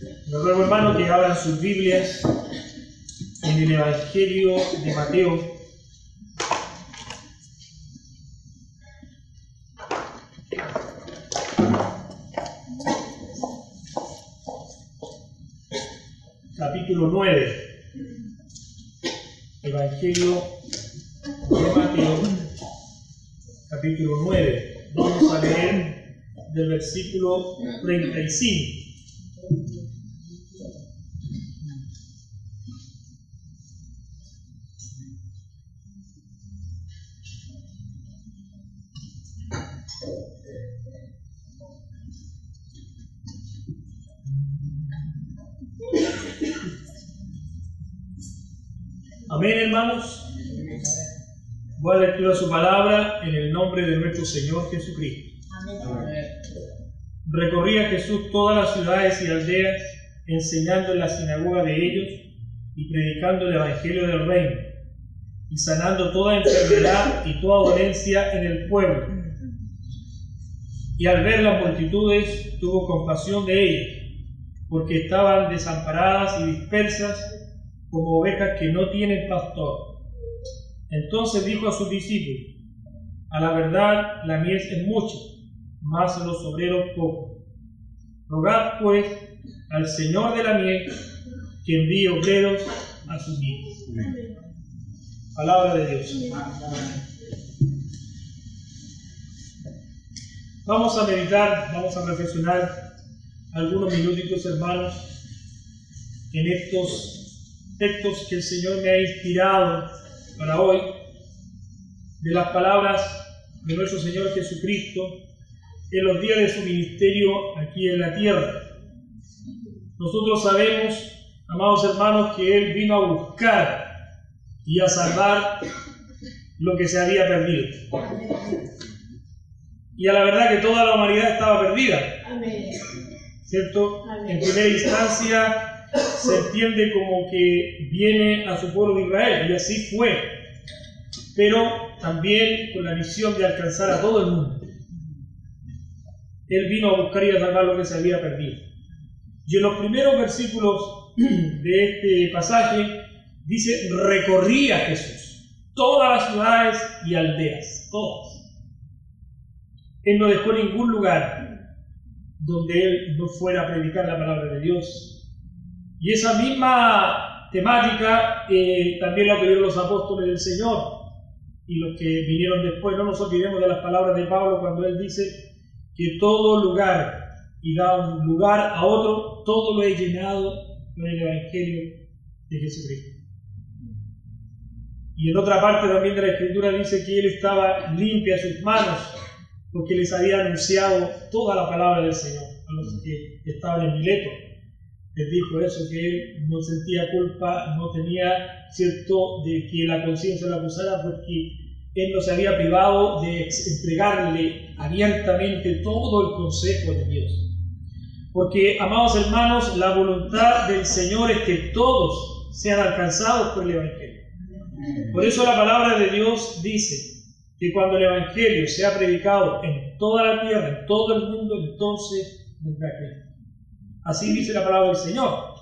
Me ruego, hermano, que abran sus Biblias en el Evangelio de Mateo. Capítulo 9. Evangelio de Mateo, capítulo 9. Vamos a leer del versículo 35. Voy a lectura su palabra en el nombre de nuestro Señor Jesucristo. Recorría Jesús todas las ciudades y aldeas, enseñando en la sinagoga de ellos y predicando el Evangelio del Reino, y sanando toda enfermedad y toda dolencia en el pueblo. Y al ver las multitudes, tuvo compasión de ellas, porque estaban desamparadas y dispersas como ovejas que no tienen pastor. Entonces dijo a sus discípulos, a la verdad la miel es mucha, más los obreros pocos. Rogad pues al Señor de la miel que envíe obreros a su miel. Palabra de Dios. Vamos a meditar, vamos a reflexionar algunos minutitos, hermanos, en estos textos que el Señor me ha inspirado para hoy, de las palabras de nuestro Señor Jesucristo en los días de su ministerio aquí en la tierra. Nosotros sabemos, amados hermanos, que Él vino a buscar y a salvar lo que se había perdido. Y a la verdad que toda la humanidad estaba perdida. ¿Cierto? En primera instancia, se entiende como que viene a su pueblo de Israel, y así fue, pero también con la misión de alcanzar a todo el mundo. Él vino a buscar y a salvar lo que se había perdido. Y en los primeros versículos de este pasaje dice, recorría Jesús todas las ciudades y aldeas, todas. Él no dejó ningún lugar donde él no fuera a predicar la palabra de Dios, y esa misma temática eh, también la tuvieron los apóstoles del Señor y los que vinieron después. No nos olvidemos de las palabras de Pablo cuando él dice que todo lugar y da un lugar a otro, todo lo he llenado con el Evangelio de Jesucristo. Y en otra parte también de la Escritura dice que él estaba limpia sus manos porque les había anunciado toda la palabra del Señor a los que estaban en Mileto él dijo eso, que él no sentía culpa, no tenía cierto de que la conciencia lo acusara porque él no se había privado de entregarle abiertamente todo el consejo de Dios. Porque, amados hermanos, la voluntad del Señor es que todos sean alcanzados por el Evangelio. Por eso la palabra de Dios dice que cuando el Evangelio sea predicado en toda la tierra, en todo el mundo, entonces vendrá Cristo. Así dice la palabra del Señor.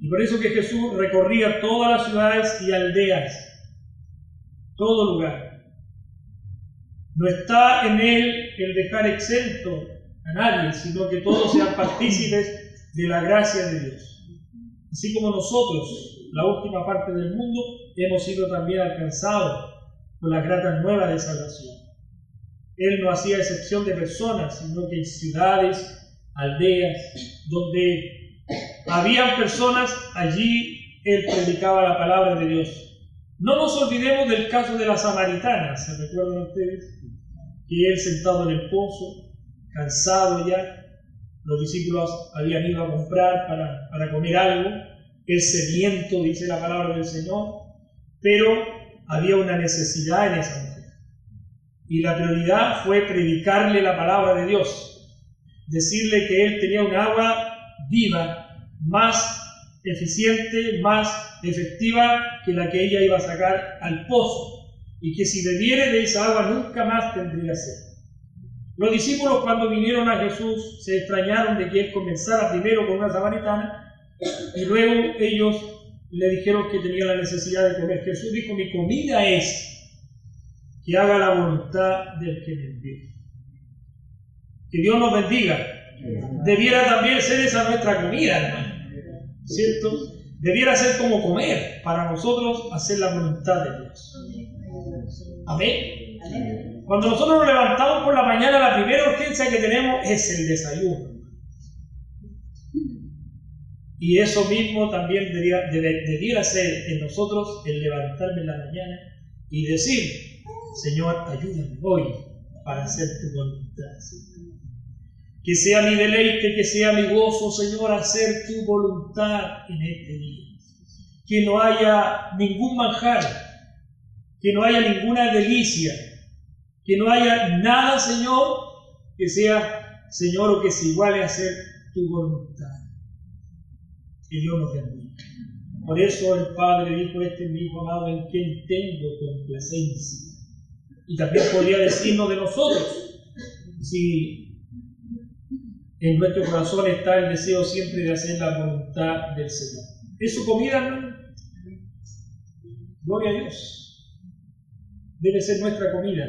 Y por eso que Jesús recorría todas las ciudades y aldeas, todo lugar. No está en él el dejar exento a nadie, sino que todos sean partícipes de la gracia de Dios. Así como nosotros, la última parte del mundo, hemos sido también alcanzados por la grata nueva de salvación. Él no hacía excepción de personas, sino que ciudades, aldeas, donde habían personas, allí él predicaba la palabra de Dios. No nos olvidemos del caso de la samaritana, ¿se recuerdan ustedes? Que él sentado en el pozo, cansado ya, los discípulos habían ido a comprar para, para comer algo, el sediento, dice la palabra del Señor, pero había una necesidad en esa mujer. Y la prioridad fue predicarle la palabra de Dios decirle que él tenía un agua viva, más eficiente, más efectiva que la que ella iba a sacar al pozo, y que si bebiere de esa agua nunca más tendría sed. Los discípulos cuando vinieron a Jesús se extrañaron de que él comenzara primero con una samaritana y luego ellos le dijeron que tenía la necesidad de comer. Jesús dijo, mi comida es que haga la voluntad del que me envió. Que Dios nos bendiga. Debiera también ser esa nuestra comida, hermano. ¿Cierto? Debiera ser como comer para nosotros hacer la voluntad de Dios. Amén. Cuando nosotros nos levantamos por la mañana, la primera urgencia que tenemos es el desayuno. Y eso mismo también debiera, ser en nosotros el levantarme en la mañana y decir, Señor, ayúdame hoy para hacer tu voluntad. Que sea mi deleite, que sea mi gozo, Señor, hacer tu voluntad en este día. Que no haya ningún manjar, que no haya ninguna delicia, que no haya nada, Señor, que sea, Señor, o que se iguale a hacer tu voluntad. Que Dios nos bendiga. Por eso el Padre dijo, este mi hijo amado en quien tengo complacencia. Y también podría decirnos de nosotros, si en nuestro corazón está el deseo siempre de hacer la voluntad del Señor. ¿Es su comida? Gloria a Dios debe ser nuestra comida.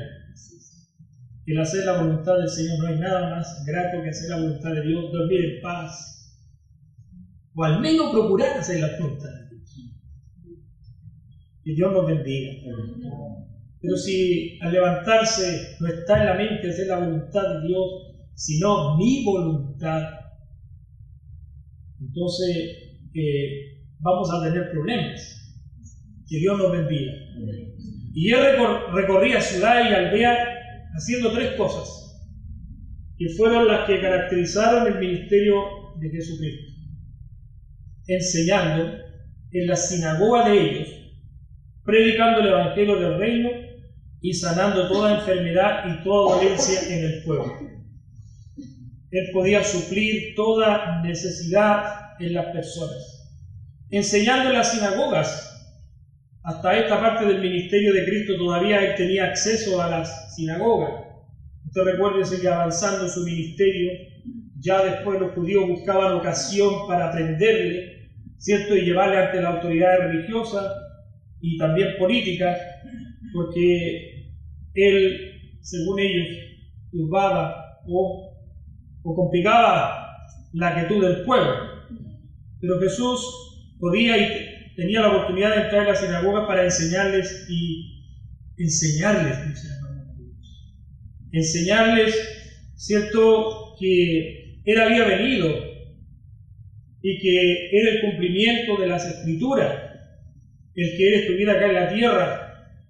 El hacer la voluntad del Señor no hay nada más grato que hacer la voluntad de Dios, dormir en paz, o al menos procurar hacer la voluntad de Dios. Que Dios nos bendiga. Pero si al levantarse no está en la mente hacer la voluntad de Dios, sino mi voluntad, entonces vamos a tener problemas. Que Dios nos bendiga. Y él recorría ciudad y aldea haciendo tres cosas, que fueron las que caracterizaron el ministerio de Jesucristo. Enseñando en la sinagoga de ellos, predicando el Evangelio del Reino y sanando toda enfermedad y toda dolencia en el pueblo. Él podía suplir toda necesidad en las personas. Enseñando en las sinagogas, hasta esta parte del ministerio de Cristo todavía él tenía acceso a las sinagogas. Usted recuérdese que avanzando en su ministerio, ya después los judíos buscaban ocasión para prenderle, ¿cierto? Y llevarle ante la autoridad religiosa y también política, porque él, según ellos, turbaba o, o complicaba la quietud del pueblo. Pero Jesús podía y tenía la oportunidad de entrar a la sinagoga para enseñarles y enseñarles, enseñarles, cierto, que Él había venido y que era el cumplimiento de las escrituras, el que Él estuviera acá en la tierra,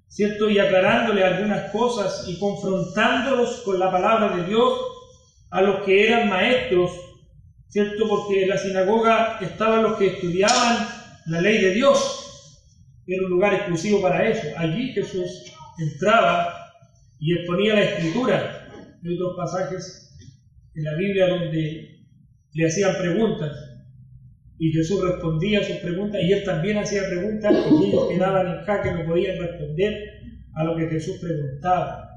cierto, y aclarándole algunas cosas y confrontándolos con la palabra de Dios a los que eran maestros, cierto, porque en la sinagoga estaban los que estudiaban la ley de Dios era un lugar exclusivo para eso. Allí Jesús entraba y exponía la escritura. Hay otros pasajes en la Biblia donde le hacían preguntas y Jesús respondía a sus preguntas y él también hacía preguntas y ellos quedaban en jaque, no podían responder a lo que Jesús preguntaba.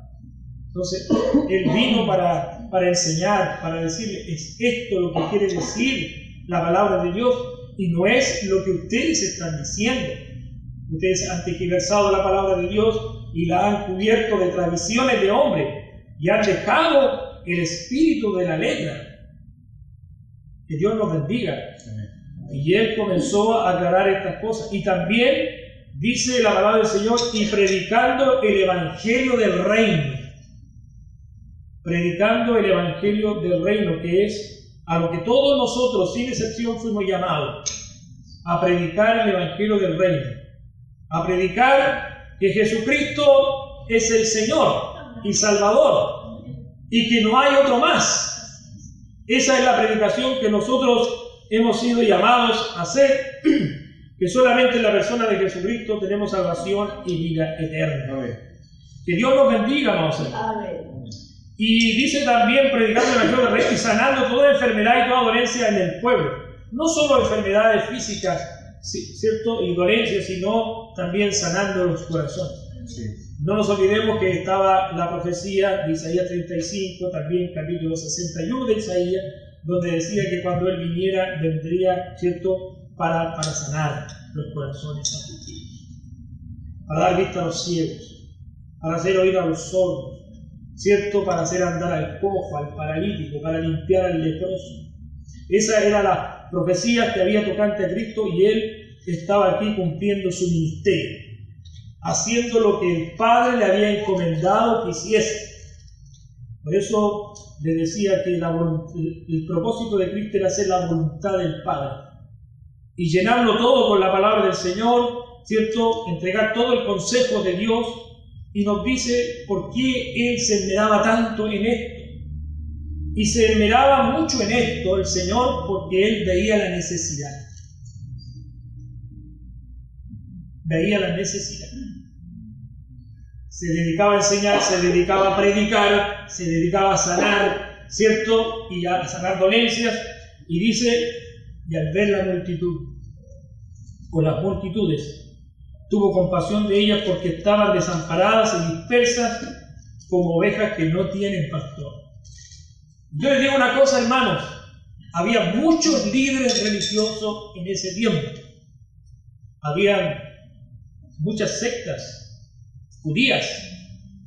Entonces, él vino para, para enseñar, para decirle, es esto lo que quiere decir la palabra de Dios y no es lo que ustedes están diciendo. Ustedes han tergiversado la palabra de Dios y la han cubierto de tradiciones de hombre y han dejado el espíritu de la letra. Que Dios nos bendiga. Y él comenzó a aclarar estas cosas. Y también dice la palabra del Señor, y predicando el evangelio del reino. Predicando el evangelio del reino, que es a lo que todos nosotros, sin excepción, fuimos llamados, a predicar el Evangelio del Reino, a predicar que Jesucristo es el Señor y Salvador y que no hay otro más. Esa es la predicación que nosotros hemos sido llamados a hacer, que solamente en la persona de Jesucristo tenemos salvación y vida eterna. Que Dios nos bendiga, amados hermanos. Y dice también, predicando el Evangelio del Rey y sanando toda enfermedad y toda dolencia en el pueblo. No solo enfermedades físicas, ¿cierto? Y dolencias, sino también sanando los corazones. No nos olvidemos que estaba la profecía de Isaías 35, también capítulo 61 de Isaías, donde decía que cuando Él viniera, vendría, ¿cierto?, para, para sanar los corazones afligidos, para dar vista a los ciegos, para hacer oír a los sordos, ¿cierto?, para hacer andar al cojo, al paralítico, para limpiar al leproso. Esa era la profecía que había tocante a Cristo y Él estaba aquí cumpliendo su ministerio, haciendo lo que el Padre le había encomendado que hiciese. Por eso le decía que el propósito de Cristo era hacer la voluntad del Padre y llenarlo todo con la palabra del Señor, ¿cierto? Entregar todo el consejo de Dios y nos dice por qué Él se esmeraba tanto en esto. Y se esmeraba mucho en esto el Señor porque Él veía la necesidad. Veía la necesidad. Se dedicaba a enseñar, se dedicaba a predicar, se dedicaba a sanar, ¿cierto? Y a sanar dolencias. Y dice, y al ver la multitud, o las multitudes, tuvo compasión de ellas porque estaban desamparadas y dispersas como ovejas que no tienen pastor. Yo les digo una cosa, hermanos, había muchos líderes religiosos en ese tiempo. Había muchas sectas judías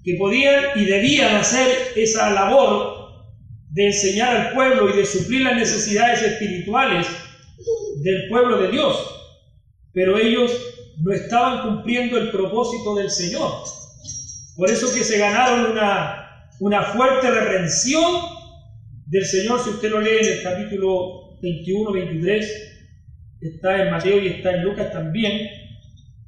que podían y debían hacer esa labor de enseñar al pueblo y de suplir las necesidades espirituales del pueblo de Dios. Pero ellos no estaban cumpliendo el propósito del Señor. Por eso que se ganaron una, una fuerte reprensión del Señor, si usted lo lee en el capítulo 21, 23, está en Mateo y está en Lucas también,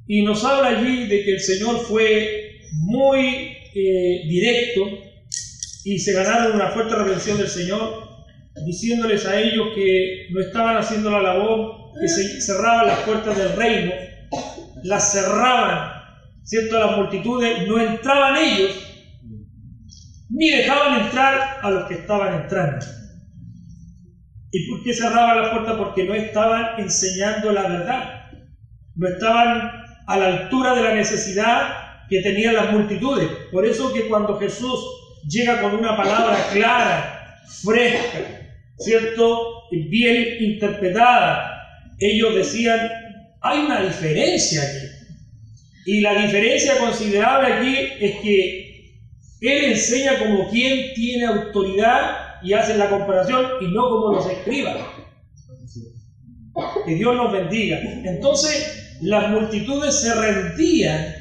y nos habla allí de que el Señor fue muy eh, directo y se ganaron una fuerte reprensión del Señor, diciéndoles a ellos que no estaban haciendo la labor, que se cerraban las puertas del reino, las cerraban, ¿cierto? Las multitudes, no entraban ellos, ni dejaban entrar a los que estaban entrando. ¿Y por qué cerraban las puertas? Porque no estaban enseñando la verdad, no estaban a la altura de la necesidad que tenían las multitudes. Por eso que cuando Jesús llega con una palabra clara, fresca, ¿cierto? Bien interpretada, ellos decían, hay una diferencia aquí. Y la diferencia considerable aquí es que él enseña como quien tiene autoridad y hace la comparación y no como los escribas. Que Dios nos bendiga. Entonces las multitudes se rendían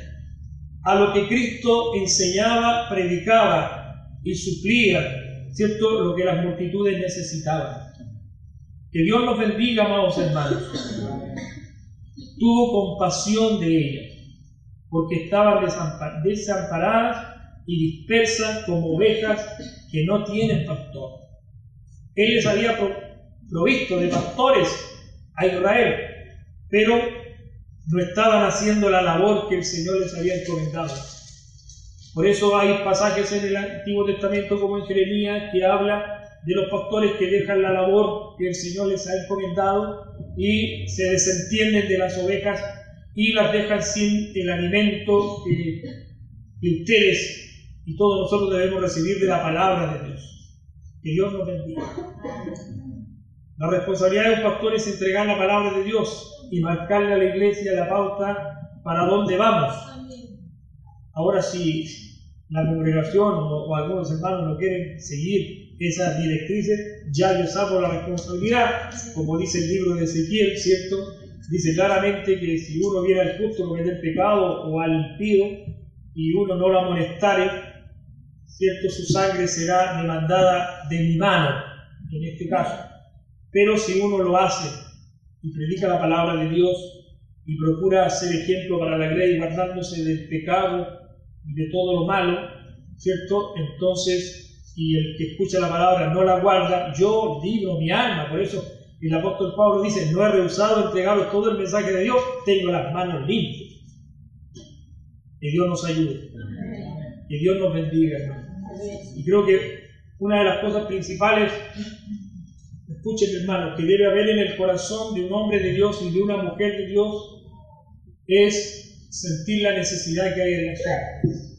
a lo que Cristo enseñaba, predicaba y suplía, ¿cierto? Lo que las multitudes necesitaban. Que Dios nos bendiga, amados hermanos tuvo compasión de ellas, porque estaban desamparadas y dispersas como ovejas que no tienen pastor. Él les había provisto de pastores a Israel, pero no estaban haciendo la labor que el Señor les había encomendado. Por eso hay pasajes en el Antiguo Testamento como en Jeremías que habla de los pastores que dejan la labor que el Señor les ha encomendado y se desentienden de las ovejas y las dejan sin el alimento que, ustedes y todos nosotros debemos recibir de la palabra de Dios. Que Dios nos bendiga. La responsabilidad de los pastores es entregar la palabra de Dios y marcarle a la iglesia la pauta para dónde vamos. Ahora si la congregación o, o algunos hermanos no quieren seguir esas directrices, ya yo saco la responsabilidad, como dice el libro de Ezequiel, ¿cierto? Dice claramente que si uno viera al justo cometer pecado o al impío y uno no lo amonestare, ¿cierto? Su sangre será demandada de mi mano, en este caso. Pero si uno lo hace y predica la palabra de Dios y procura ser ejemplo para la ley, guardándose del pecado y de todo lo malo, ¿cierto? Entonces y el que escucha la palabra no la guarda, yo libro mi alma. Por eso el apóstol Pablo dice, no he rehusado entregaros todo el mensaje de Dios, tengo las manos limpias. Que Dios nos ayude. Que Dios nos bendiga, Y creo que una de las cosas principales, escuchen hermano, que debe haber en el corazón de un hombre de Dios y de una mujer de Dios es sentir la necesidad que hay en la gente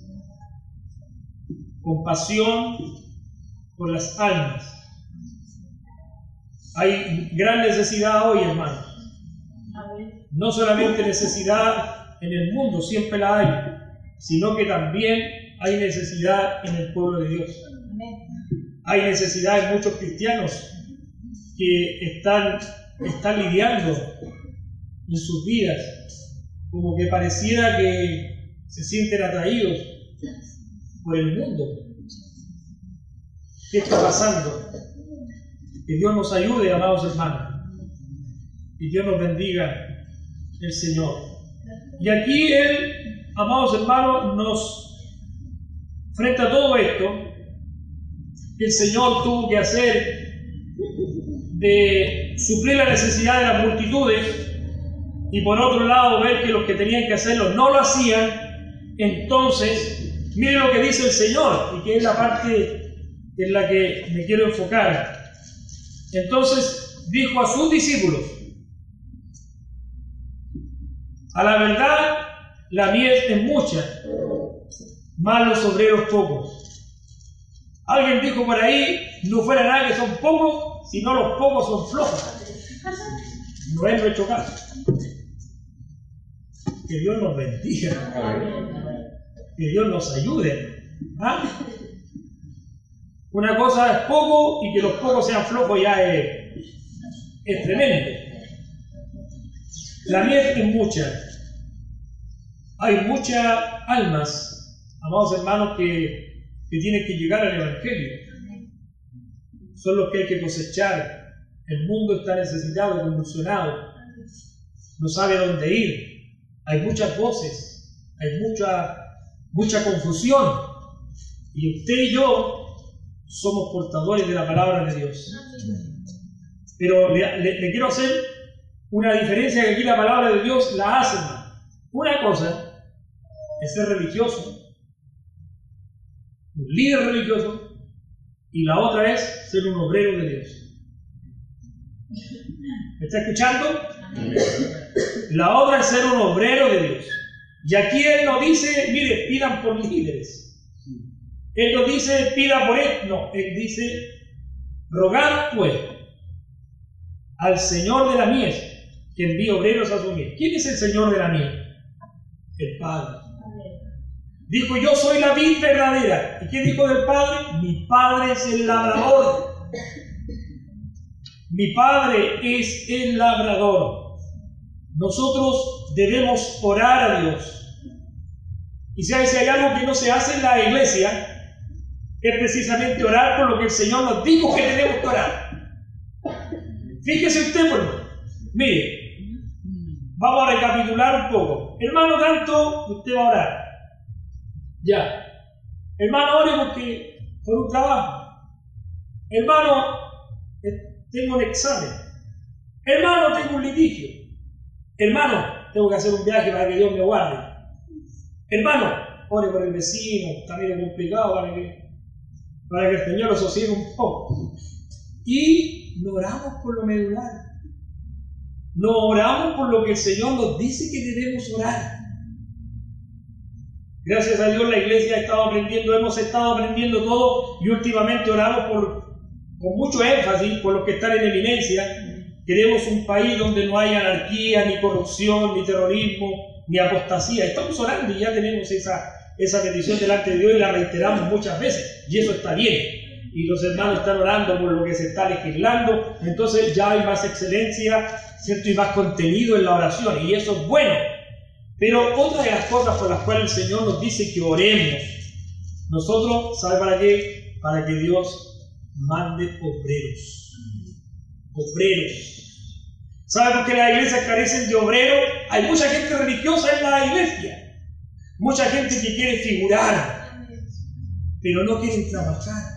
compasión por las almas. Hay gran necesidad hoy, hermanos. No solamente necesidad en el mundo, siempre la hay, sino que también hay necesidad en el pueblo de Dios. Hay necesidad en muchos cristianos que están, están lidiando en sus vidas, como que pareciera que se sienten atraídos por el mundo. ¿Qué está pasando? Que Dios nos ayude, amados hermanos. Y Dios nos bendiga el Señor. Y aquí Él, amados hermanos, nos, frente a todo esto, el Señor tuvo que hacer de suplir la necesidad de las multitudes y por otro lado ver que los que tenían que hacerlo no lo hacían, entonces miren lo que dice el Señor y que es la parte en la que me quiero enfocar. Entonces dijo a sus discípulos, a la verdad la miel es mucha, malos obreros pocos. Alguien dijo por ahí, no fuera nada que son pocos, sino los pocos son flojos. No es nuestro caso. Que Dios nos bendiga. Que Dios nos ayude. ¿Ah? Una cosa es poco y que los pocos sean flojos ya es, es tremendo. La miel es mucha. Hay muchas almas, amados hermanos, que, que tienen que llegar al Evangelio. Son los que hay que cosechar. El mundo está necesitado, convulsionado. No sabe dónde ir hay muchas voces, hay mucha, mucha confusión. Y usted y yo somos portadores de la palabra de Dios. Pero le, quiero hacer una diferencia que aquí la palabra de Dios la hace. Una cosa es ser religioso, un líder religioso, y la otra es ser un obrero de Dios. ¿Me está escuchando? La otra es ser un obrero de Dios. Y aquí Él no dice, mire, pidan por líderes. Él no dice, pida por él. No, Él dice, rogar pues al Señor de la mies que envíe obreros a su mies. ¿Quién es el Señor de la mies? El Padre. Dijo, yo soy la vid verdadera. ¿Y qué dijo del Padre? Mi Padre es el labrador. Mi Padre es el labrador. Nosotros debemos orar a Dios. Y si hay, algo que no se hace en la iglesia, es precisamente orar por lo que el Señor nos dijo que tenemos que orar. Fíjese usted, por Mire, vamos a recapitular un poco. Hermano, tanto, usted va a orar. Ya. Hermano, ore porque por un trabajo. Hermano, eh, tengo un examen. Hermano, tengo un litigio. Hermano, tengo que hacer un viaje para que Dios me guarde. Hermano, ore por el vecino, está medio complicado para que, para que el Señor lo sosiegue un poco. Y no oramos por lo medular. No oramos por lo que el Señor nos dice que debemos orar. Gracias a Dios la iglesia ha estado aprendiendo, hemos estado aprendiendo todo y últimamente oramos con mucho énfasis por los que están en eminencia Queremos un país donde no haya anarquía, ni corrupción, ni terrorismo, ni apostasía. Estamos orando y ya tenemos esa, esa petición delante de Dios y la reiteramos muchas veces. Y eso está bien. Y los hermanos están orando por lo que se está legislando. Entonces ya hay más excelencia, ¿cierto? Y más contenido en la oración. Y eso es bueno. Pero otra de las cosas por las cuales el Señor nos dice que oremos, nosotros, ¿sabe para qué? Para que Dios mande obreros obreros. ¿Sabe por qué las iglesias carecen de obreros? Hay mucha gente religiosa en la iglesia, mucha gente que quiere figurar, pero no quieren trabajar.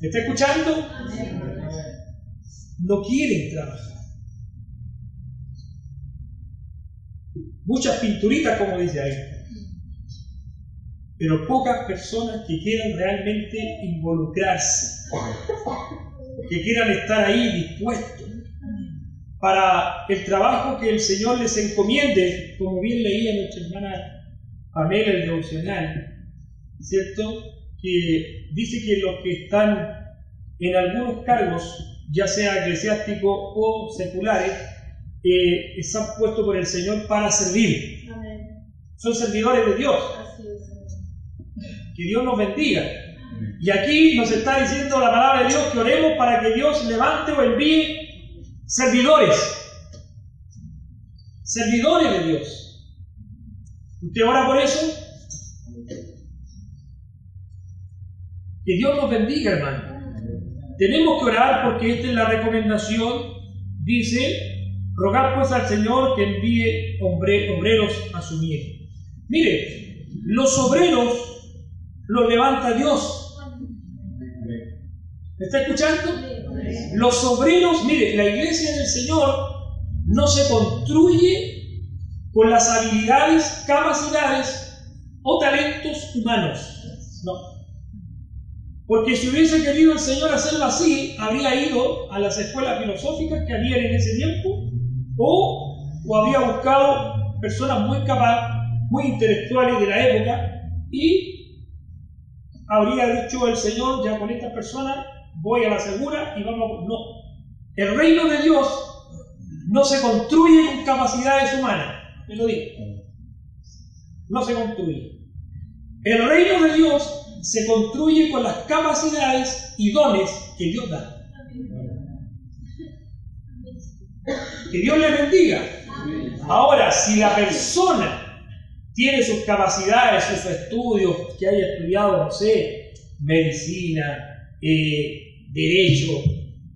¿Me está escuchando? No quieren trabajar. Muchas pinturitas, como dice ahí pero pocas personas que quieran realmente involucrarse, que quieran estar ahí dispuestos. Para el trabajo que el Señor les encomiende, como bien leía nuestra hermana Pamela el devocional, ¿cierto? Que dice que los que están en algunos cargos, ya sea eclesiásticos o seculares, eh, están puestos por el Señor para servir. Son servidores de Dios. Que Dios nos bendiga. Y aquí nos está diciendo la palabra de Dios que oremos para que Dios levante o envíe servidores. Servidores de Dios. ¿Usted ora por eso? Que Dios nos bendiga, hermano. Tenemos que orar porque esta es la recomendación. Dice, rogar pues al Señor que envíe obreros a su miel. Mire, los obreros los levanta Dios. ¿Me está escuchando? Los obreros, mire, la iglesia del Señor no se construye con las habilidades, capacidades o talentos humanos. No. Porque si hubiese querido el Señor hacerlo así, habría ido a las escuelas filosóficas que había en ese tiempo o, o habría buscado personas muy capaces, muy intelectuales de la época y habría dicho el Señor, ya con estas personas voy a la segura y vamos. No. El reino de Dios no se construye con capacidades humanas. Me lo digo. No se construye. El reino de Dios se construye con las capacidades y dones que Dios da. Que Dios le bendiga. Ahora, si la persona tiene sus capacidades, sus estudios, que haya estudiado, no sé, medicina, eh, derecho,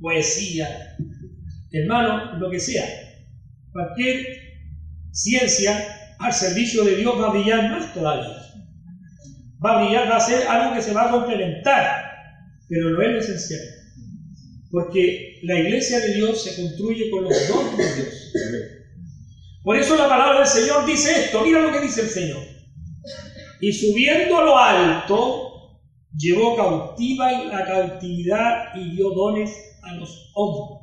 poesía, hermano, lo que sea. Cualquier ciencia al servicio de Dios va a brillar más todavía. Va a brillar, va a ser algo que se va a complementar, pero no es esencial. Porque la iglesia de Dios se construye con los dones de Dios. Por eso la palabra del Señor dice esto, mira lo que dice el Señor. Y subiendo a lo alto, llevó cautiva la cautividad y dio dones a los hombres.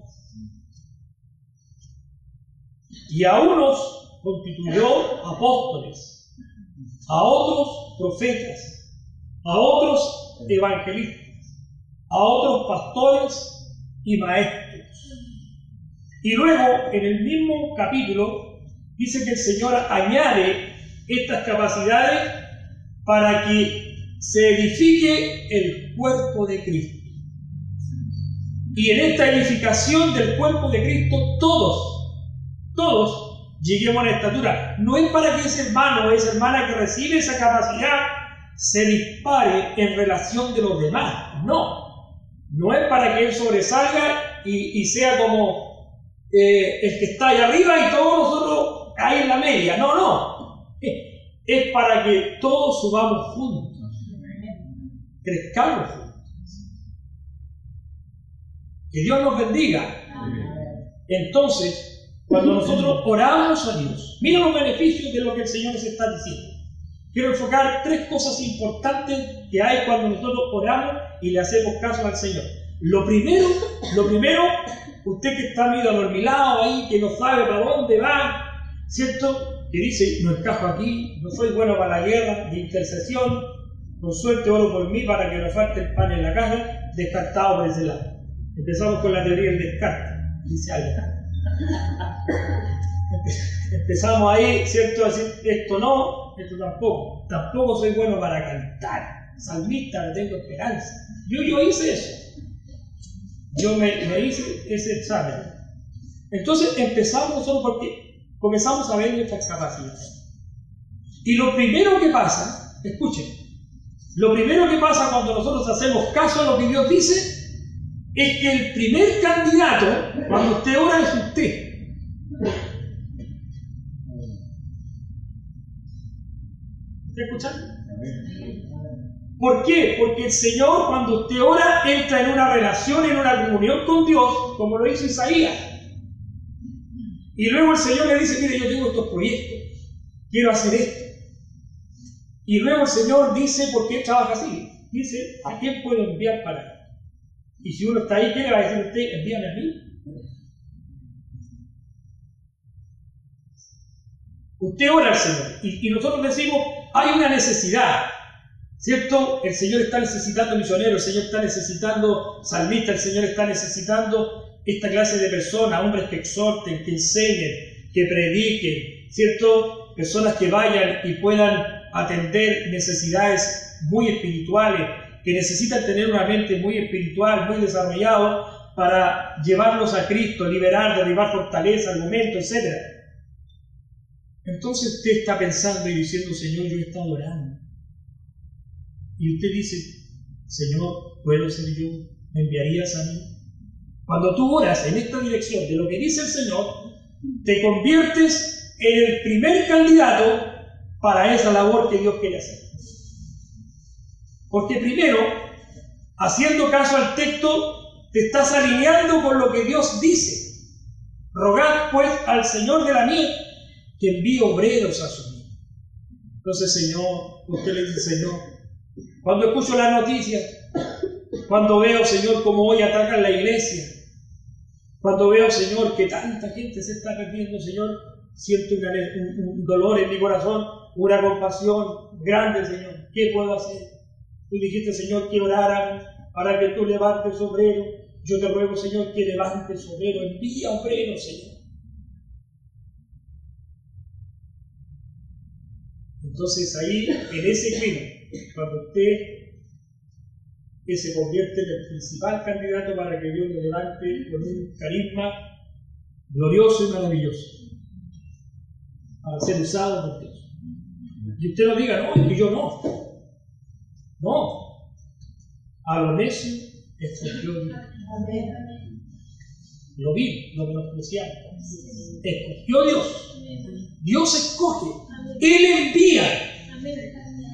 Y a unos constituyó apóstoles, a otros profetas, a otros evangelistas, a otros pastores y maestros. Y luego, en el mismo capítulo, dice que el Señor añade estas capacidades para que se edifique el cuerpo de Cristo. Y en esta edificación del cuerpo de Cristo, todos, todos lleguemos a la estatura. No es para que ese hermano o esa hermana que recibe esa capacidad se dispare en relación de los demás. No. No es para que él sobresalga y, sea como eh, el que está ahí arriba y todos nosotros ahí en la media. No, no. Es para que todos subamos juntos crezcamos Que Dios nos bendiga. Entonces, cuando nosotros oramos a Dios, mira los beneficios de lo que el Señor nos está diciendo. Quiero enfocar tres cosas importantes que hay cuando nosotros oramos y le hacemos caso al Señor. Lo primero, lo primero, usted que está medio adormilado ahí, que no sabe para dónde va, ¿cierto? Que dice, no encajo aquí, no soy bueno para la guerra de intercesión, con suerte oro por mí para que no falte el pan en la casa, descartado por ese lado. Empezamos con la teoría del descarte, dice. Empezamos ahí, ¿cierto? decir, esto no, esto tampoco. Tampoco soy bueno para cantar. Salmista, no tengo esperanza. Yo, yo hice eso. Yo me, me hice ese examen. Entonces empezamos solo porque comenzamos a ver nuestras capacidades. Y lo primero que pasa, escuchen, lo primero que pasa cuando nosotros hacemos caso a lo que Dios dice es que el primer candidato, cuando usted ora, es usted. ¿Está escuchando? ¿Por qué? Porque el Señor, cuando usted ora, entra en una relación, en una comunión con Dios, como lo hizo Isaías. Y luego el Señor le dice, mire, yo tengo estos proyectos, quiero hacer esto. Y luego el Señor dice, ¿por qué trabaja así? Dice, ¿a quién puedo enviar para él? Y si uno está ahí, ¿qué le va a decir usted? Envíame a mí. Usted ora al Señor y, nosotros decimos, hay una necesidad, ¿cierto? El Señor está necesitando misioneros, el Señor está necesitando salmistas, el Señor está necesitando esta clase de personas, hombres que exhorten, que enseñen, que prediquen, ¿cierto? Personas que vayan y puedan atender necesidades muy espirituales, que necesitan tener una mente muy espiritual, muy desarrollado para llevarlos a Cristo, liberar, derribar fortaleza, argumentos, etc. Entonces usted está pensando y diciendo, Señor, yo he estado orando. Y usted dice, Señor, ¿puedo ser yo? ¿Me enviarías a mí? Cuando tú oras en esta dirección de lo que dice el Señor, te conviertes en el primer candidato para esa labor que Dios quiere hacer. Porque primero, haciendo caso al texto, te estás alineando con lo que Dios dice. Rogad pues al Señor de la mies que envíe obreros a su vida. Entonces, Señor, usted le dice, Señor, cuando escucho la noticia, cuando veo, Señor, cómo hoy atacan la iglesia, cuando veo, Señor, que tanta gente se está perdiendo, Señor, siento un, dolor en mi corazón, una compasión grande, Señor. ¿Qué puedo hacer? Tú dijiste, Señor, que oráramos para que tú levantes obrero. Yo te ruego, Señor, que levantes obrero. Envía obrero, Señor. Entonces ahí, en ese clima, cuando usted que se convierte en el principal candidato para que Dios lo levante con un carisma glorioso y maravilloso, para ser usado por Dios. Y usted no diga, no, es que yo no. No. A escogió Dios. Lo vi, lo menospreciamos. Escogió Dios. Dios escoge. Él envía.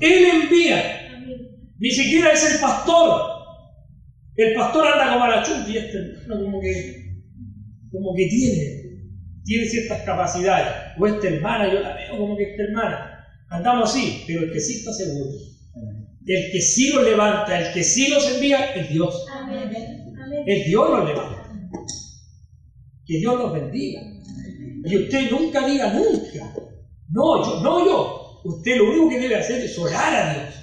Él envía. Ni siquiera es el pastor. El pastor anda como a la y este como que, como que tiene, tiene ciertas capacidades. O esta hermana, yo la veo como que esta hermana. Andamos así, pero el que sí está seguro, el que sí los levanta, el que sí los envía, es Dios. El Dios los levanta. Que Dios los bendiga. Y usted nunca diga nunca. No, yo, no yo. Usted lo único que debe hacer es orar a Dios.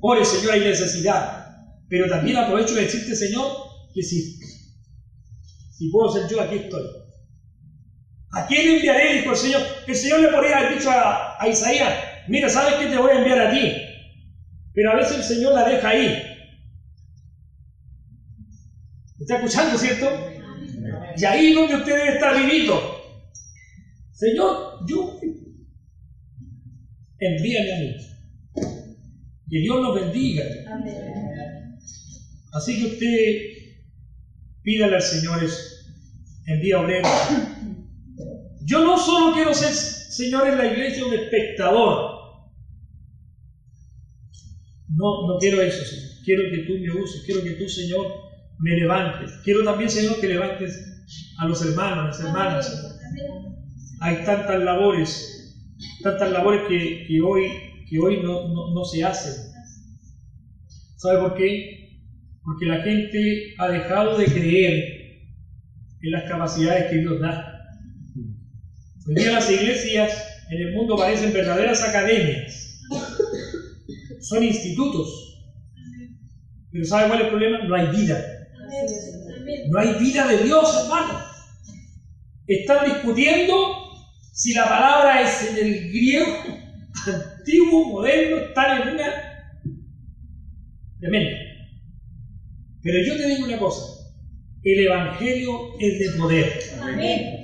Ore, Señor, hay necesidad. Pero también aprovecho de decirte, Señor, que si, si puedo ser yo, aquí estoy. ¿A quién enviaré? Dijo el Señor. El Señor le podría haber dicho a, a Isaías, mira, ¿sabes qué te voy a enviar a ti? Pero a veces el Señor la deja ahí. ¿Está escuchando, cierto? Y ahí es donde usted debe estar vivito. Señor, yo envíame a mí. Que Dios nos bendiga. Así que usted pídale al Señor eso. Envía obreros. Yo no solo quiero ser, Señor, en la iglesia un espectador. No, no quiero eso, Señor. Quiero que tú me uses. Quiero que tú, Señor, me levantes. Quiero también, Señor, que levantes a los hermanos, las hermanas. Hay tantas labores, tantas labores que, que hoy que hoy no, se hacen. ¿Sabe por qué? Porque la gente ha dejado de creer en las capacidades que Dios da. Hoy día las iglesias en el mundo parecen verdaderas academias. Son institutos. Pero ¿sabe cuál es el problema? No hay vida. No hay vida de Dios, hermano. Están discutiendo si la palabra es en el griego antiguo, moderno, están en una tremenda. Pero yo te digo una cosa, el Evangelio es de poder. Amén.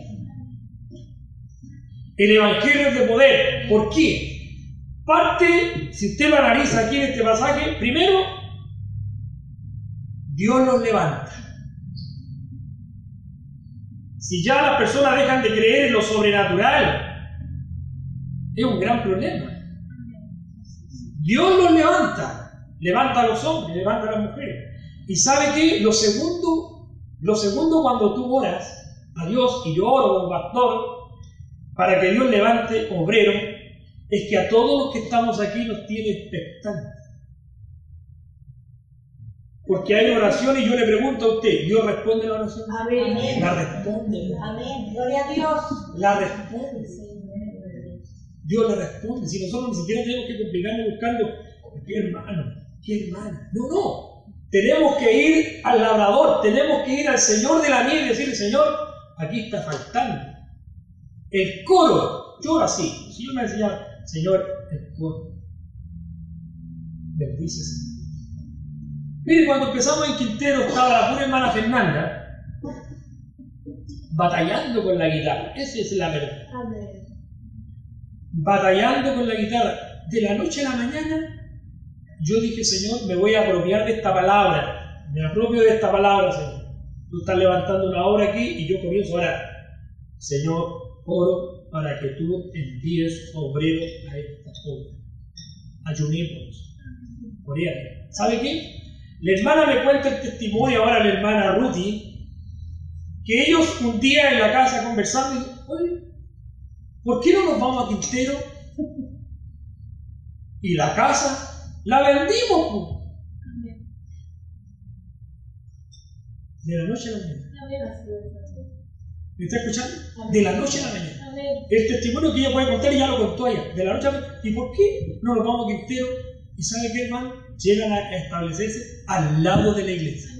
El Evangelio es de poder. ¿Por qué? Parte, si usted lo analiza aquí en este pasaje, primero, Dios los levanta. Si ya las personas dejan de creer en lo sobrenatural, es un gran problema. Dios los levanta, levanta a los hombres, levanta a las mujeres. Y sabe que lo segundo, lo segundo cuando tú oras a Dios, y yo oro como pastor, para que Dios levante obrero, es que a todos los que estamos aquí nos tiene expectantes. Porque hay oración y yo le pregunto a usted, ¿Dios responde la oración? Amén. La responde. Amén. Gloria a Dios. La responde. Dios le responde. Si nosotros ni siquiera tenemos que complicarnos buscando, ¿qué hermano? ¿Qué hermano? No, no. Tenemos que ir al labrador, tenemos que ir al Señor de la miel y decirle, Señor, aquí está faltando. El coro, yo así, si yo me decía, Señor, el coro, bendice Señor. Mire, cuando empezamos en Quintero estaba la pura hermana Fernanda batallando con la guitarra. Esa es la verdad. Batallando con la guitarra. De la noche a la mañana yo dije, Señor, me voy a apropiar de esta palabra, me apropio de esta palabra, Señor. Tú estás levantando una obra aquí y yo comienzo a orar. Señor, oro para que tú envíes obreros a esta obra. Ayunémonos. ¿Sabe qué? La hermana me cuenta el testimonio ahora, la hermana Ruthie, que ellos un día en la casa conversando, oye, ¿por qué no nos vamos a Quintero? Y la casa la vendimos. De la noche a la mañana. ¿Me está escuchando? De la noche a la mañana. El testimonio que ella puede contar ya lo contó ella. De la noche a. ¿Y por qué no nos vamos a Quintero? ¿Y sabe qué, hermano? Llegan a establecerse al lado de la iglesia.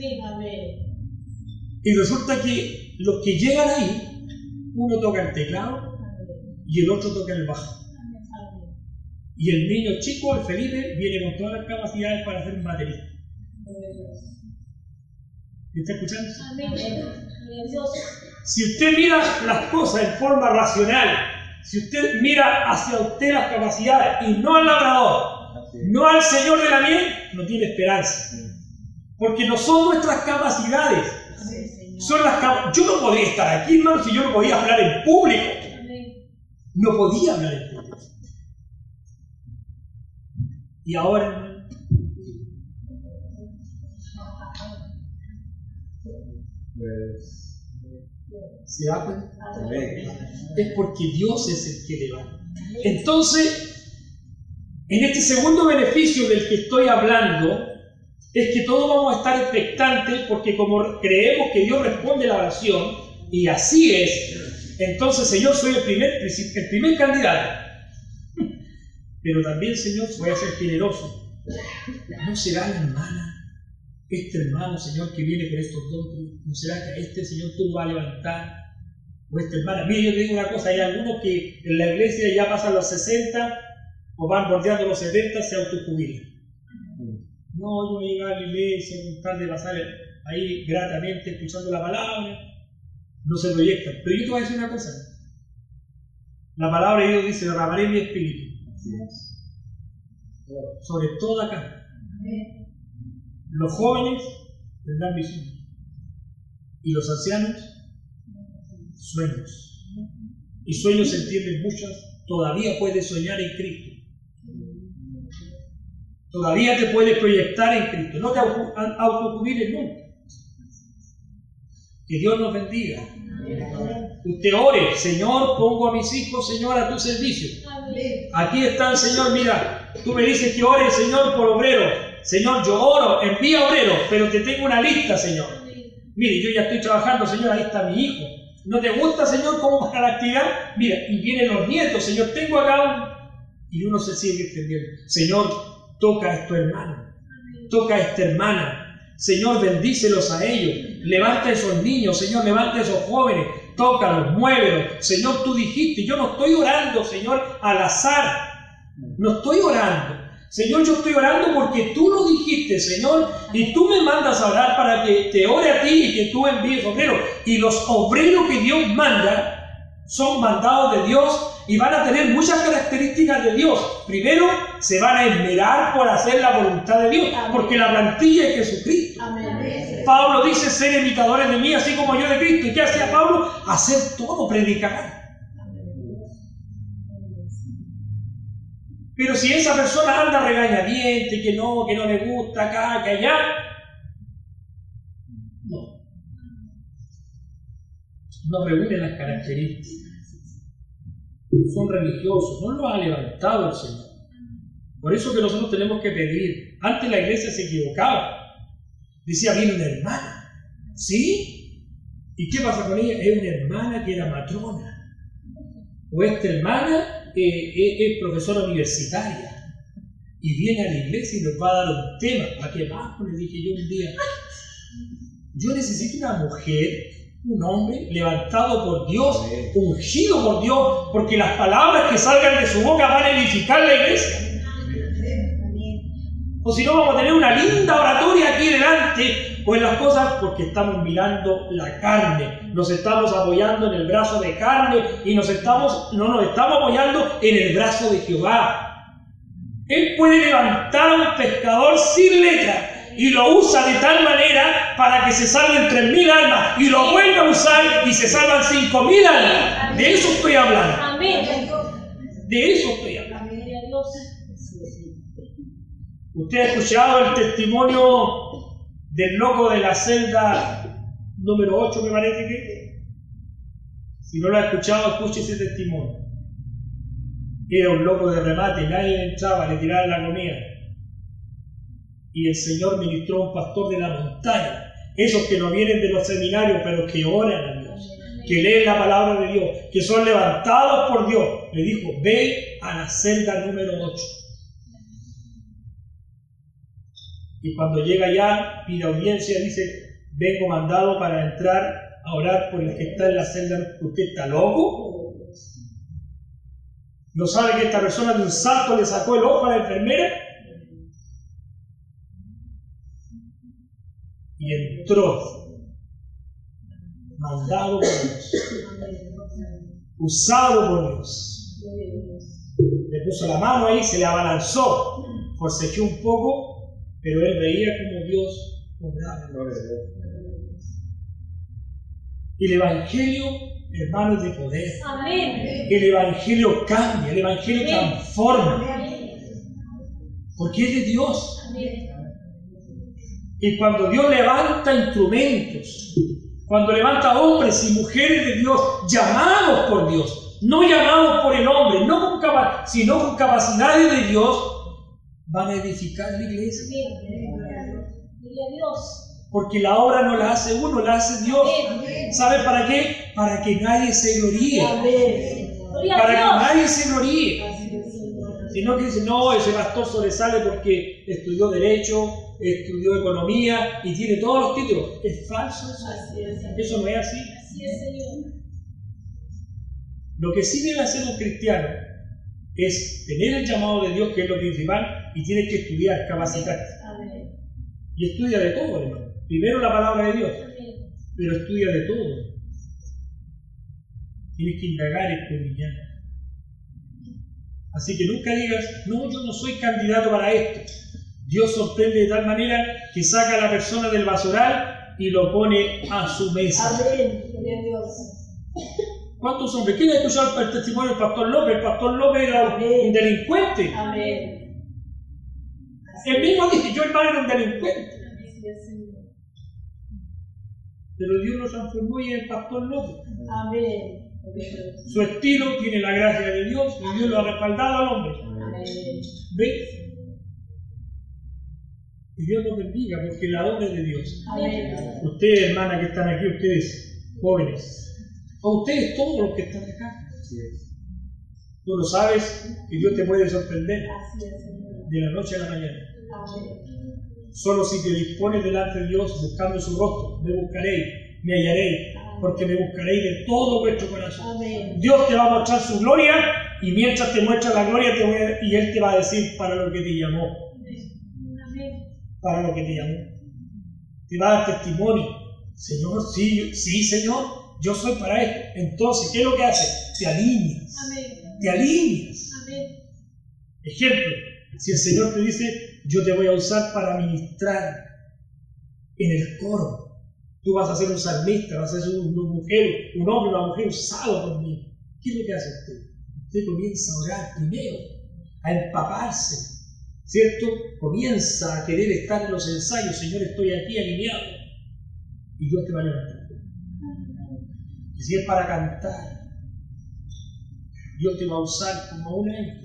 Y resulta que los que llegan ahí, uno toca el teclado y el otro toca el bajo. Y el niño chico, el Felipe, viene con todas las capacidades para hacer un baterista. ¿Me está escuchando? Si usted mira las cosas en forma racional, si usted mira hacia usted las capacidades y no al labrador, no al Señor de la miel, no tiene esperanza. Porque no son nuestras capacidades. Son las Yo no podía estar aquí, hermano, si yo no podía hablar en público. No podía hablar en público. Y ahora, pues, ¿se da Es porque Dios es el que levanta. Entonces, en este segundo beneficio del que estoy hablando, es que todos vamos a estar expectantes porque como creemos que Dios responde la oración, y así es, entonces Señor, soy el primer, el primer candidato pero también, Señor, voy a ser generoso. ¿No será la hermana, este hermano, Señor, que viene con estos dones? ¿No será que a este, Señor, tú vas a levantar? O esta hermana. Mire, yo te digo una cosa, hay algunos que en la iglesia ya pasan los 60 o van bordeando los 70, se autojubilan. No, yo voy a la iglesia con tal de pasar ahí gratamente escuchando la palabra. No se proyectan. Pero yo te voy a decir una cosa. La palabra de Dios dice, derramaré mi espíritu sobre todo acá. Los jóvenes tendrán visión. Y los ancianos, sueños. Y sueños se entienden muchas. Todavía puedes soñar en Cristo. Todavía te puedes proyectar en Cristo. No te autojubiles nunca. Que Dios nos bendiga. Usted ore, Señor, pongo a mis hijos, Señor, a tu servicio. Aquí están, Señor, mira, tú me dices que ore, Señor, por obrero. Señor, yo oro, envía obrero, pero te tengo una lista, Señor. Mire, yo ya estoy trabajando, Señor, ahí está mi hijo. ¿No te gusta, Señor, cómo va la actividad? Mira, y vienen los nietos, Señor, tengo acá un... Y uno se sigue extendiendo. Señor, toca a estos hermanos, toca a esta hermana. Señor, bendícelos a ellos. Levanta a esos niños, Señor, levanta a esos jóvenes tócalos, muévelos. Señor, tú dijiste, yo no estoy orando, Señor, al azar. No estoy orando. Señor, yo estoy orando porque tú lo dijiste, Señor, y tú me mandas a orar para que te ore a ti y que tú envíes obreros. Y los obreros que Dios manda son mandados de Dios y van a tener muchas características de Dios. Primero, se van a esmerar por hacer la voluntad de Dios, porque la plantilla es Jesucristo. Pablo dice ser imitadores de mí, así como yo de Cristo. ¿Y qué hacía Pablo? Hacer todo, predicar. Pero si esa persona anda regañadiente, que no, que no le gusta acá, que allá, no. No reúne las características son religiosos, no lo ha levantado el Señor. Por eso que nosotros tenemos que pedir. Antes la iglesia se equivocaba. Decía, viene una hermana. ¿Sí? ¿Y qué pasa con ella? Es una hermana que era matrona. O esta hermana eh, es, profesora universitaria y viene a la iglesia y nos va a dar un tema. ¿Para qué más? Le dije yo un día. Yo necesito una mujer, un hombre levantado por Dios, ungido por Dios, porque las palabras que salgan de su boca van a edificar la iglesia. O si no, vamos a tener una linda oratoria aquí delante pues las cosas porque estamos mirando la carne, nos estamos apoyando en el brazo de carne y nos estamos, no nos estamos apoyando en el brazo de Jehová. Él puede levantar a un pescador sin letra y lo usa de tal manera para que se salven tres mil almas y lo vuelve a usar y se salvan cinco mil almas. De eso estoy hablando. De eso estoy hablando. Usted ha escuchado el testimonio del loco de la celda número 8, me parece que. Si no lo ha escuchado, escuche ese testimonio. Era un loco de remate, nadie entraba, le tiraban la comida. Y el Señor ministró a un pastor de la montaña, esos que no vienen de los seminarios, pero que oran a Dios, que leen la palabra de Dios, que son levantados por Dios. Le dijo, ve a la celda número 8 Y cuando llega allá, pide audiencia, dice, vengo mandado para entrar a orar por el que está en la celda. ¿Usted está loco? ¿No sabe que esta persona de un salto le sacó el ojo a la enfermera? Y entró, mandado por Dios, usado por Dios. Le puso la mano ahí, se le abalanzó, echó un poco pero él veía como Dios obraba. El Evangelio, hermanos, de poder. El Evangelio cambia, el Evangelio transforma. Porque es de Dios. Y cuando Dios levanta instrumentos, cuando levanta hombres y mujeres de Dios, llamados por Dios, no llamados por el hombre, no sino con capacidades de Dios, van a edificar la iglesia. Porque la obra no la hace uno, la hace Dios. ¿Sabe para qué? Para que nadie se gloríe. Para que nadie se gloríe. Sino que dice, no, ese pastor sobresale porque estudió Derecho, estudió Economía y tiene todos los títulos. Es falso eso. Eso no es así. Lo que sí debe hacer un cristiano es tener el llamado de Dios, que es lo principal, y tienes que estudiar, capacitarte. Y estudia de todo, hermano. Primero la palabra de Dios, pero estudia de todo. Tienes que indagar, estudiar. Así que nunca digas, no, yo no soy candidato para esto. Dios sorprende de tal manera que saca a la persona del basural y lo pone a su mesa. Amén. Dios. ¿Cuántos hombres? ¿Quién ha escuchado el testimonio del pastor López? El pastor López era un delincuente. Amén. El mismo dice, yo hermano era un delincuente. Pero Dios lo transformó y el pastor López. Amén. Su estilo tiene la gracia de Dios y Dios lo ha respaldado al hombre. Amén. ¿Ve? Y Dios nos bendiga porque la obra es de Dios. Amén. Ustedes, hermanas que están aquí, ustedes jóvenes, a ustedes todos los que están acá. Tú lo sabes y Dios te puede sorprender de la noche a la mañana. Solo si te dispones delante de Dios buscando su rostro, me buscaréis, me hallaréis, porque me buscaréis de todo vuestro corazón. Dios te va a mostrar su gloria y mientras te muestra la gloria y Él te va a decir para lo que te llamó. Para lo que te llamó. Te va a dar testimonio. Señor, sí, sí, Señor, yo soy para esto. Entonces, ¿qué es lo que hace? Te alineas. Te alineas. Ejemplo, si el Señor te dice, yo te voy a usar para ministrar en el coro, tú vas a ser un salmista, vas a ser un, mujer, un hombre, una mujer usado por mí. ¿Qué es lo que hace usted? Usted comienza a orar primero, a empaparse, ¿cierto? Comienza a querer estar en los ensayos, Señor, estoy aquí alineado. Y Dios te va a levantar. Y si es para cantar, Dios te va a usar como un ángel.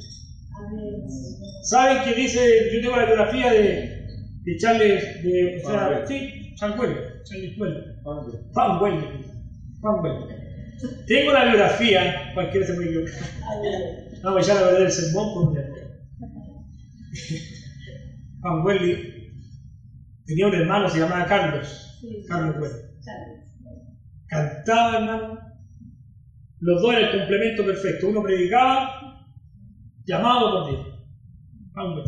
¿Saben qué dice? Yo tengo la biografía de, de Charles, de, o sea, sí, Charles Charles Juan Juan Tengo la biografía, cualquiera se puede equivocar. Vamos a echar a perder el sermón por un error. Juan Welly tenía un hermano, se llamaba Carlos. Carlos Welly. Cantaba, hermano. Los dos eran el complemento perfecto. Uno predicaba, llamado por Dios. Welly.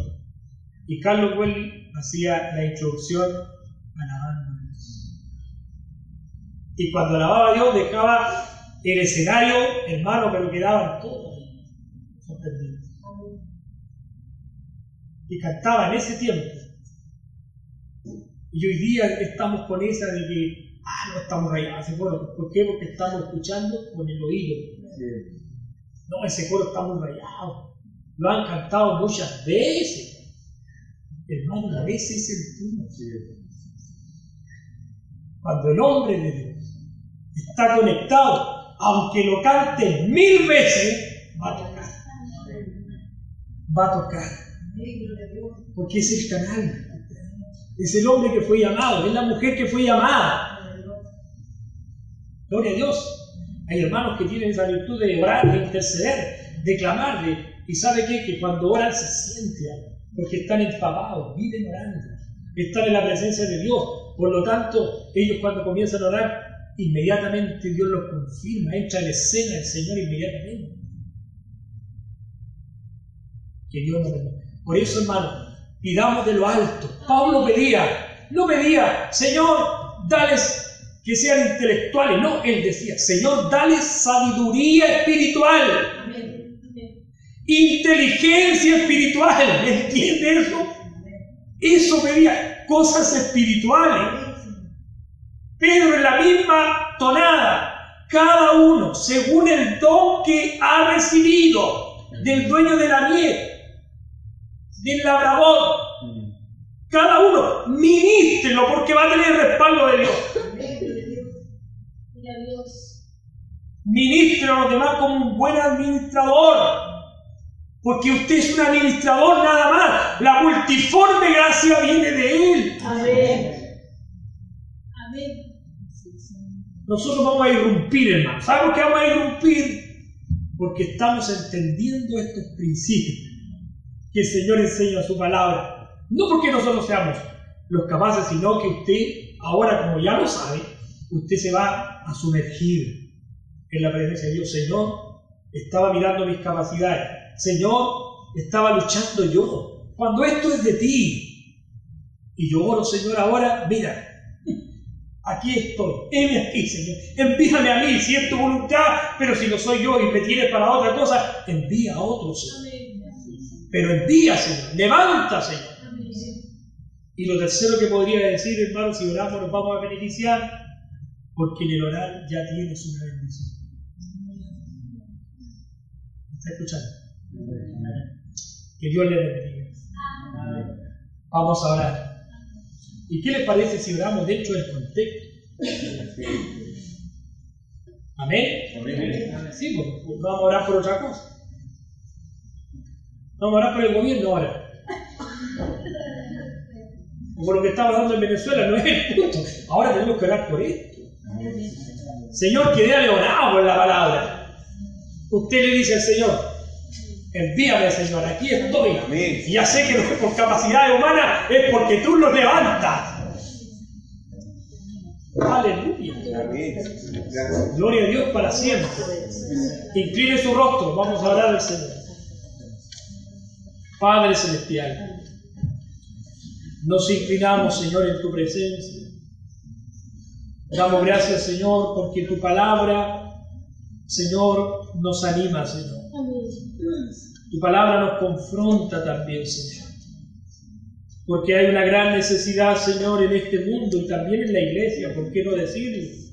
Y Carlos Welly hacía la introducción alabando a Dios. Y cuando alababa a Dios dejaba el escenario, hermano, pero quedaban todos sorprendidos. Y cantaba en ese tiempo. Y hoy día estamos con esa de que, ah, no estamos rayados. Bueno, ¿por qué? Porque estamos escuchando con el oído. No, ese coro está muy rayado. Lo han cantado muchas veces. Hermano, a veces es el punto. Cuando el hombre de Dios está conectado, aunque lo cante mil veces, va a tocar. Va a tocar. Porque es el canal. Es el hombre que fue llamado, es la mujer que fue llamada. Gloria a Dios. Hay hermanos que tienen esa virtud de orar, de interceder, de clamar, de, y sabe qué? que cuando oran se siente porque están enfadados, viven orando, están en la presencia de Dios. Por lo tanto, ellos cuando comienzan a orar, inmediatamente Dios los confirma, entra en escena el Señor inmediatamente. Que Dios nos. Por eso, hermano, pidamos de lo alto. Pablo pedía, no pedía, Señor, dales que sean intelectuales. No, él decía, Señor, dales sabiduría espiritual. Inteligencia espiritual. ¿Entiende eso? Eso pedía cosas espirituales. Pedro en la misma tonada, cada uno según el don que ha recibido del dueño de la miel, del labrador. Cada uno, ministrelo porque va a tener respaldo de Dios. Ministre a los demás como un buen administrador porque usted es un administrador nada más. La multiforme gracia viene de Él. Amén. Amén. Nosotros vamos a irrumpir, hermano. ¿Sabemos que vamos a irrumpir? Porque estamos entendiendo estos principios que el Señor enseña en su palabra. No porque nosotros seamos los capaces, sino que usted, ahora como ya lo sabe, usted se va a sumergir en la presencia de Dios. Señor, estaba mirando mis capacidades Señor, estaba luchando yo, cuando esto es de ti. Y yo oro, Señor, ahora, mira, aquí estoy, heme aquí, Señor, envíame a mí, si es tu voluntad, pero si no soy yo y me tienes para otra cosa, envía a otro, Señor. Pero envía, Señor, levanta, Señor. Y lo tercero que podría decir, hermano, si oramos nos vamos a beneficiar, porque en el orar ya tienes una bendición. ¿Está escuchando? Que Dios le bendiga. Vamos a orar. ¿Y qué les parece si oramos dentro del contexto? ¿Amén? Sí, pues, pues, vamos a orar por otra cosa. Vamos a orar por el gobierno ahora. por lo que estaba dando en Venezuela, no es el punto. Ahora tenemos que orar por esto. Señor, que le orado por la palabra. Usted le dice al Señor, Envíame, Señor, aquí estoy. Y ya sé que no es por capacidad humana, es porque tú los levantas. Aleluya. Gloria a Dios para siempre. Incline su rostro. Vamos a orar al Señor. Padre Celestial, nos inclinamos, Señor, en tu presencia. Damos gracias, Señor, porque tu palabra, Señor, nos anima, Señor. Tu palabra nos confronta también, Señor. Porque hay una gran necesidad, Señor, en este mundo y también en la iglesia, ¿por qué no decirlo?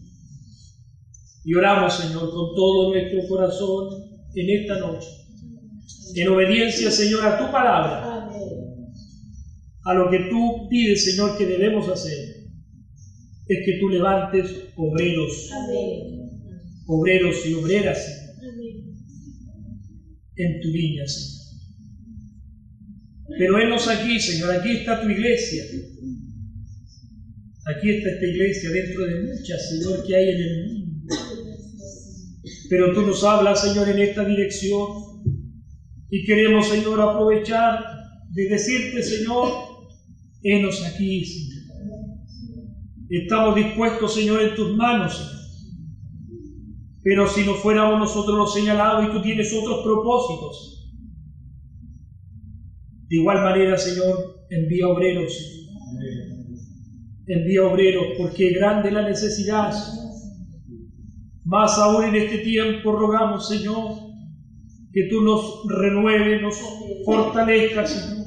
Y oramos, Señor, con todo nuestro corazón en esta noche, en obediencia, Señor, a tu palabra, a lo que tú pides, Señor, que debemos hacer, es que tú levantes obreros, obreros y obreras, en tu viña, Señor. Pero vennos aquí, Señor, aquí está tu iglesia. Aquí está esta iglesia dentro de muchas, Señor, que hay en el mundo. Pero tú nos hablas, Señor, en esta dirección. Y queremos, Señor, aprovechar de decirte, Señor, henos aquí, Señor. Estamos dispuestos, Señor, en tus manos, Pero si no fuéramos nosotros los señalados y tú tienes otros propósitos, de igual manera, Señor, envía obreros. Envía obreros, porque grande la necesidad. Más aún en este tiempo rogamos, Señor, que tú nos renueves, nos fortalezcas,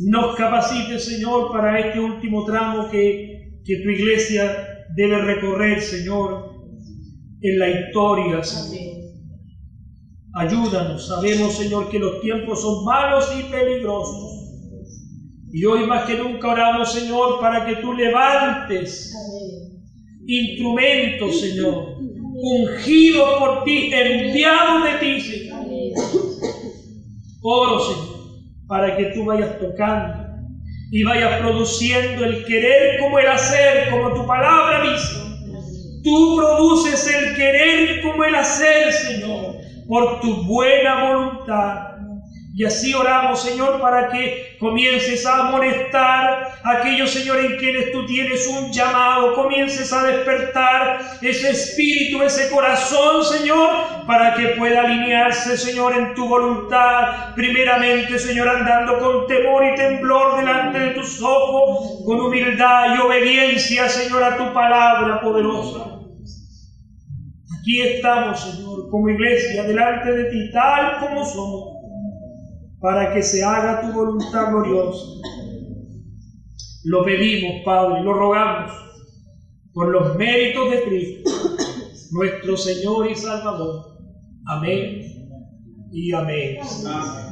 Nos capacites, Señor, para este último tramo que, que tu iglesia debe recorrer, Señor, en la historia, Señor. Ayúdanos, sabemos, Señor, que los tiempos son malos y peligrosos. Y hoy más que nunca oramos, Señor, para que tú levantes instrumentos, Señor, ungido por ti, enviado de ti, Señor. Oro, Señor, para que tú vayas tocando y vayas produciendo el querer como el hacer, como tu palabra dice. Tú produces el querer como el hacer, Señor, por tu buena voluntad. Y así oramos, Señor, para que comiences a amonestar a aquellos, Señor, en quienes tú tienes un llamado. Comiences a despertar ese espíritu, ese corazón, Señor, para que pueda alinearse, Señor, en tu voluntad. Primeramente, Señor, andando con temor y temblor delante de tus ojos, con humildad y obediencia, Señor, a tu palabra poderosa. Aquí estamos, Señor, como iglesia, delante de ti, tal como somos para que se haga tu voluntad gloriosa. Lo pedimos, Padre, lo rogamos por los méritos de Cristo, nuestro Señor y Salvador. Amén y amén. amén.